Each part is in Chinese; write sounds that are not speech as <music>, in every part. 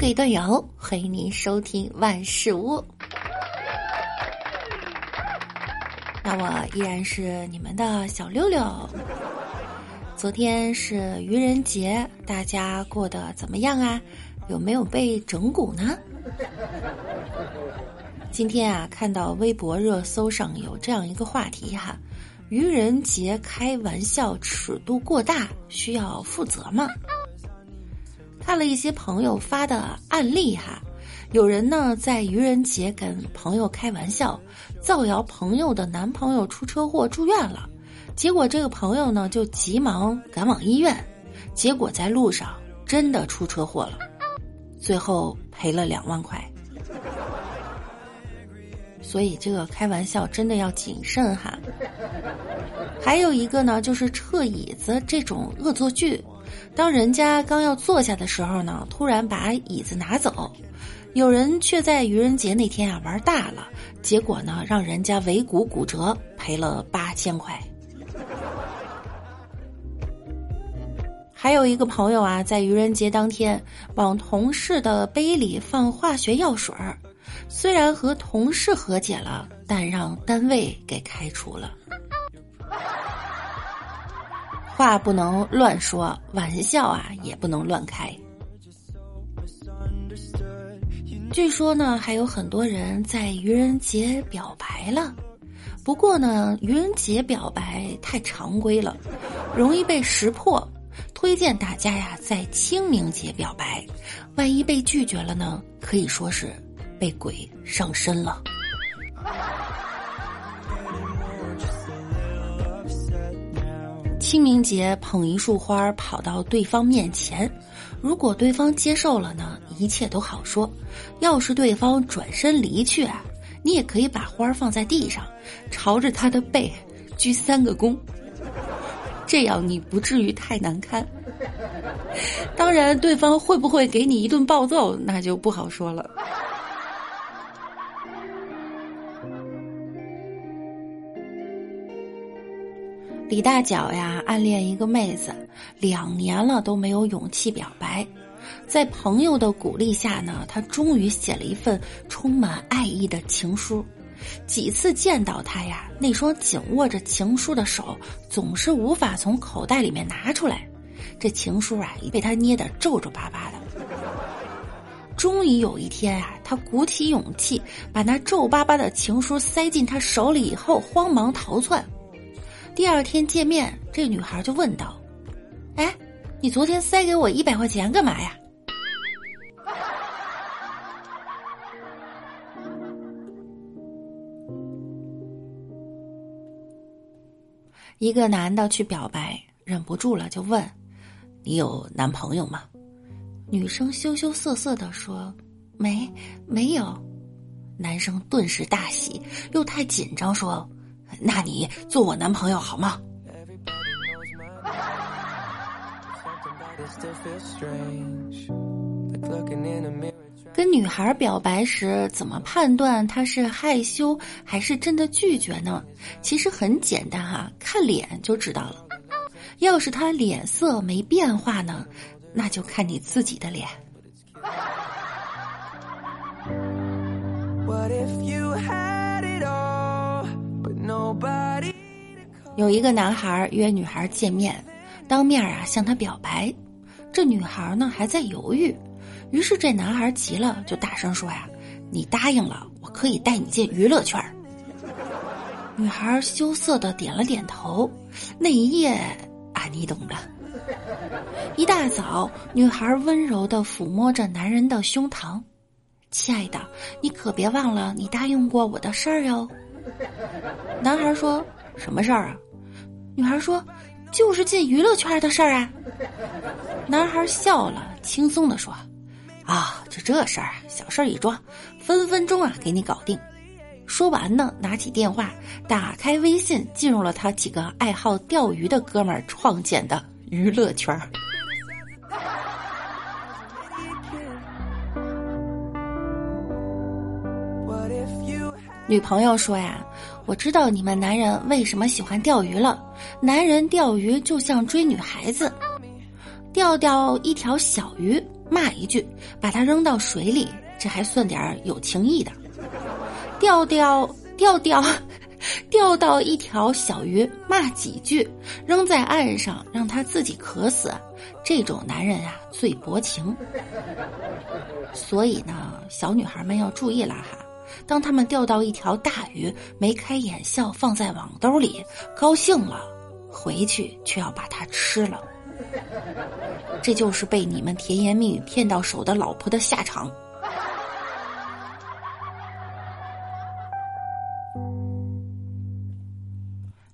各位段友，欢迎您收听万事屋。那我依然是你们的小六六。昨天是愚人节，大家过得怎么样啊？有没有被整蛊呢？今天啊，看到微博热搜上有这样一个话题哈：愚人节开玩笑尺度过大，需要负责吗？看了一些朋友发的案例哈，有人呢在愚人节跟朋友开玩笑，造谣朋友的男朋友出车祸住院了，结果这个朋友呢就急忙赶往医院，结果在路上真的出车祸了，最后赔了两万块。所以这个开玩笑真的要谨慎哈。还有一个呢，就是撤椅子这种恶作剧。当人家刚要坐下的时候呢，突然把椅子拿走，有人却在愚人节那天啊玩大了，结果呢让人家尾骨骨折，赔了八千块。还有一个朋友啊，在愚人节当天往同事的杯里放化学药水儿，虽然和同事和解了，但让单位给开除了。话不能乱说，玩笑啊也不能乱开。据说呢，还有很多人在愚人节表白了，不过呢，愚人节表白太常规了，容易被识破。推荐大家呀，在清明节表白，万一被拒绝了呢，可以说是被鬼上身了。清明节捧一束花跑到对方面前，如果对方接受了呢，一切都好说；要是对方转身离去，你也可以把花放在地上，朝着他的背鞠三个躬，这样你不至于太难堪。当然，对方会不会给你一顿暴揍，那就不好说了。李大脚呀，暗恋一个妹子，两年了都没有勇气表白。在朋友的鼓励下呢，他终于写了一份充满爱意的情书。几次见到他呀，那双紧握着情书的手总是无法从口袋里面拿出来。这情书啊，已被他捏得皱皱巴巴的。终于有一天啊，他鼓起勇气把那皱巴巴的情书塞进他手里以后，慌忙逃窜。第二天见面，这女孩就问道：“哎，你昨天塞给我一百块钱干嘛呀？”一个男的去表白，忍不住了就问：“你有男朋友吗？”女生羞羞涩涩的说：“没，没有。”男生顿时大喜，又太紧张说。那你做我男朋友好吗？跟女孩表白时，怎么判断她是害羞还是真的拒绝呢？其实很简单哈，看脸就知道了。要是她脸色没变化呢，那就看你自己的脸。有一个男孩约女孩见面，当面啊向她表白，这女孩呢还在犹豫，于是这男孩急了，就大声说呀：“你答应了，我可以带你进娱乐圈。”女孩羞涩的点了点头。那一夜啊，你懂的。一大早，女孩温柔的抚摸着男人的胸膛，“亲爱的，你可别忘了你答应过我的事儿哟。” <laughs> 男孩说：“什么事儿啊？”女孩说：“就是进娱乐圈的事儿啊。”男孩笑了，轻松的说：“啊，就这事儿啊，小事儿一桩，分分钟啊给你搞定。”说完呢，拿起电话，打开微信，进入了他几个爱好钓鱼的哥们儿创建的娱乐圈。女朋友说呀。我知道你们男人为什么喜欢钓鱼了。男人钓鱼就像追女孩子，钓钓一条小鱼，骂一句，把它扔到水里，这还算点有情义的。钓钓钓钓，<laughs> 钓到一条小鱼，骂几句，扔在岸上，让他自己渴死。这种男人啊，最薄情。所以呢，小女孩们要注意了哈。当他们钓到一条大鱼，眉开眼笑，放在网兜里，高兴了，回去却要把它吃了。这就是被你们甜言蜜语骗到手的老婆的下场。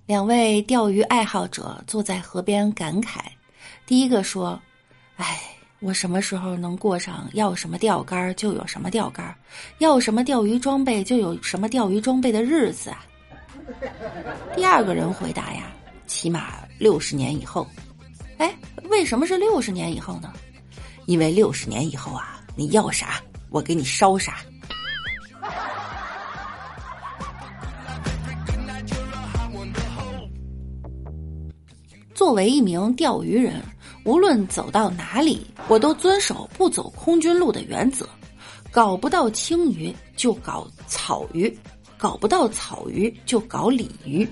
两位钓鱼爱好者坐在河边感慨：第一个说，哎。我什么时候能过上要什么钓竿就有什么钓竿，要什么钓鱼装备就有什么钓鱼装备的日子啊？第二个人回答呀，起码六十年以后。哎，为什么是六十年以后呢？因为六十年以后啊，你要啥我给你烧啥。作为一名钓鱼人。无论走到哪里，我都遵守不走空军路的原则。搞不到青鱼就搞草鱼，搞不到草鱼就搞鲤鱼，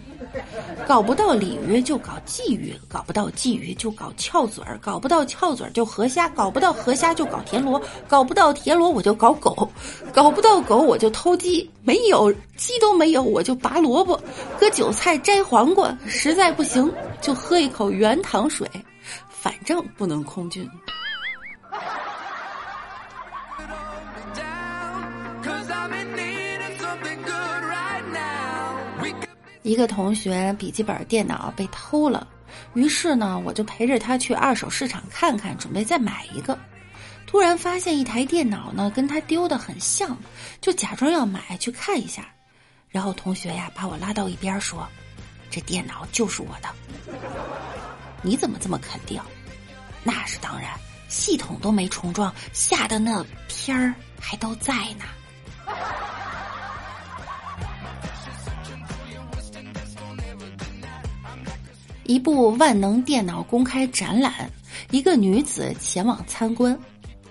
搞不到鲤鱼就搞鲫鱼，搞不到鲫鱼就搞翘嘴儿，搞不到翘嘴儿就河虾，搞不到河虾就搞田螺，搞不到田螺我就搞狗，搞不到狗我就偷鸡，没有鸡都没有我就拔萝卜，割韭菜摘黄瓜，实在不行就喝一口原糖水。反正不能空军。一个同学笔记本电脑被偷了，于是呢，我就陪着他去二手市场看看，准备再买一个。突然发现一台电脑呢，跟他丢的很像，就假装要买去看一下。然后同学呀，把我拉到一边说：“这电脑就是我的。”你怎么这么肯定？那是当然，系统都没重装，下的那片儿还都在呢。一部万能电脑公开展览，一个女子前往参观，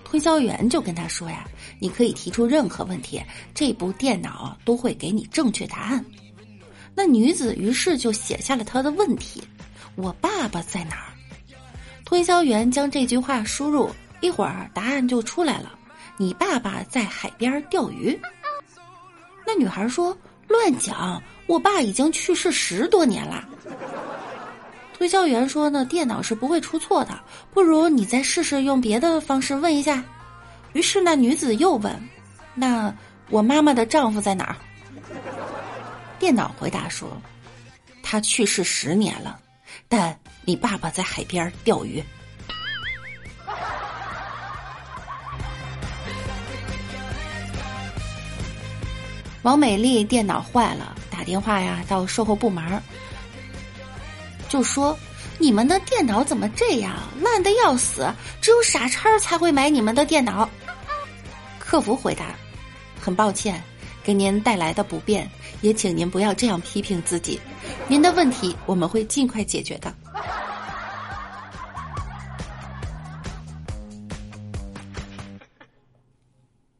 推销员就跟她说呀：“你可以提出任何问题，这部电脑都会给你正确答案。”那女子于是就写下了她的问题。我爸爸在哪儿？推销员将这句话输入，一会儿答案就出来了。你爸爸在海边钓鱼。那女孩说：“乱讲，我爸已经去世十多年了。”推销员说：“呢，电脑是不会出错的，不如你再试试用别的方式问一下。”于是那女子又问：“那我妈妈的丈夫在哪儿？”电脑回答说：“他去世十年了。”但你爸爸在海边钓鱼。<laughs> 王美丽电脑坏了，打电话呀到售后部门，就说：“你们的电脑怎么这样，烂的要死？只有傻叉才会买你们的电脑。”客服回答：“很抱歉，给您带来的不便，也请您不要这样批评自己。”您的问题我们会尽快解决的。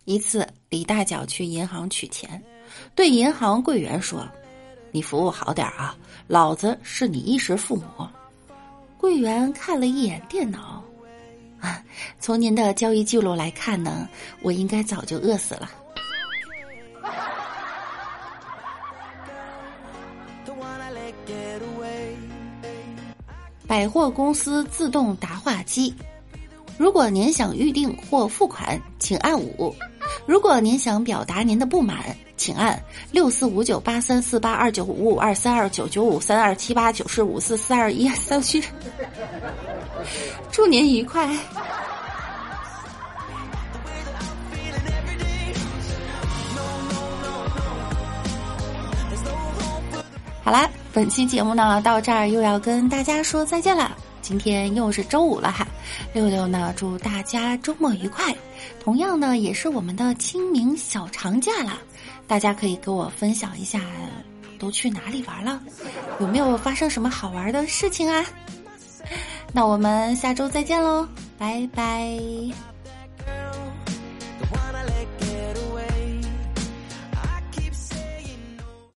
一次，李大脚去银行取钱，对银行柜员说：“你服务好点啊，老子是你衣食父母。”柜员看了一眼电脑，啊，从您的交易记录来看呢，我应该早就饿死了。百货公司自动答话机，如果您想预定或付款，请按五；如果您想表达您的不满，请按六四五九八三四八二九五五二三二九九五三二七八九四五四四二一三七。祝您愉快。好啦。本期节目呢，到这儿又要跟大家说再见了。今天又是周五了哈，六六呢祝大家周末愉快。同样呢，也是我们的清明小长假了，大家可以给我分享一下，都去哪里玩了？有没有发生什么好玩的事情啊？那我们下周再见喽，拜拜。